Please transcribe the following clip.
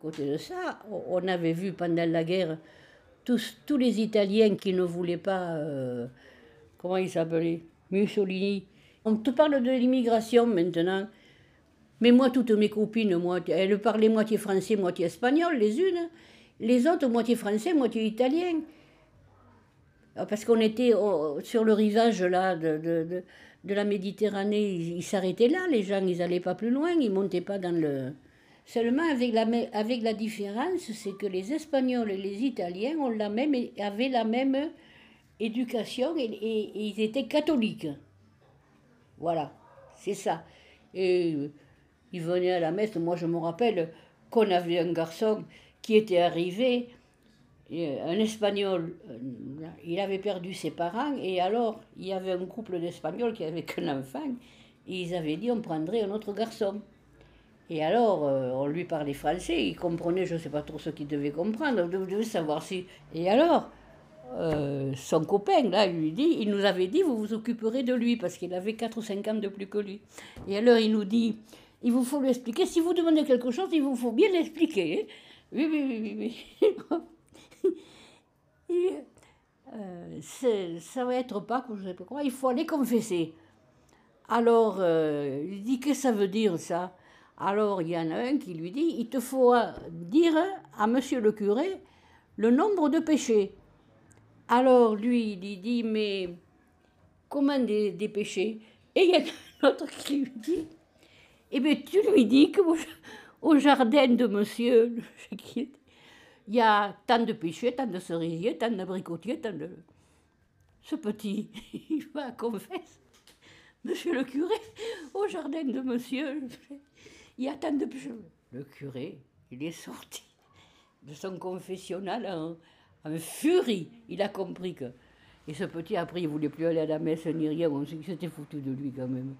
Côté de ça, on avait vu pendant la guerre tous, tous les Italiens qui ne voulaient pas, euh, comment ils s'appelaient, Mussolini. On te parle de l'immigration maintenant. Mais moi, toutes mes copines, moi, elles parlaient moitié français, moitié espagnol, les unes. Les autres, moitié français, moitié italien. Ah, parce qu'on était sur le rivage là de, de, de, la Méditerranée, ils s'arrêtaient là, les gens, ils n'allaient pas plus loin, ils montaient pas dans le... Seulement avec la, avec la différence, c'est que les Espagnols et les Italiens ont la même, avaient la même éducation et, ils étaient catholiques. Voilà, c'est ça. Et ils venaient à la messe. Moi, je me rappelle qu'on avait un garçon qui était arrivé, un Espagnol, euh, il avait perdu ses parents, et alors il y avait un couple d'Espagnols qui avait qu'un enfant, et ils avaient dit on prendrait un autre garçon. Et alors, euh, on lui parlait français, il comprenait, je ne sais pas trop ce qu'il devait comprendre, on devait savoir si. Et alors, euh, son copain, là, lui dit, il nous avait dit, vous vous occuperez de lui, parce qu'il avait 4 ou 5 ans de plus que lui. Et alors, il nous dit, il vous faut lui expliquer, si vous demandez quelque chose, il vous faut bien l'expliquer. Hein. Oui, oui, oui, oui, oui. Et, euh, ça va être pas, je sais pas quoi, il faut aller confesser. Alors, il dit, qu'est-ce que ça veut dire, ça? Alors il y en a un qui lui dit, il te faut dire à monsieur le curé le nombre de péchés. Alors lui, il dit, mais comment des, péchés? Et il y en a un autre qui lui dit, eh bien tu lui dis qu'au au jardin de monsieur, il y a tant de péchés, tant de cerisiers, tant d'abricotiers, tant de... Ce petit, il va confesse, monsieur le curé, au jardin de monsieur y a tant Le curé, il est sorti de son confessionnal en, furie. Il a compris que. Et ce petit, après, il voulait plus aller à la messe ni rien. On s'était foutu de lui quand même.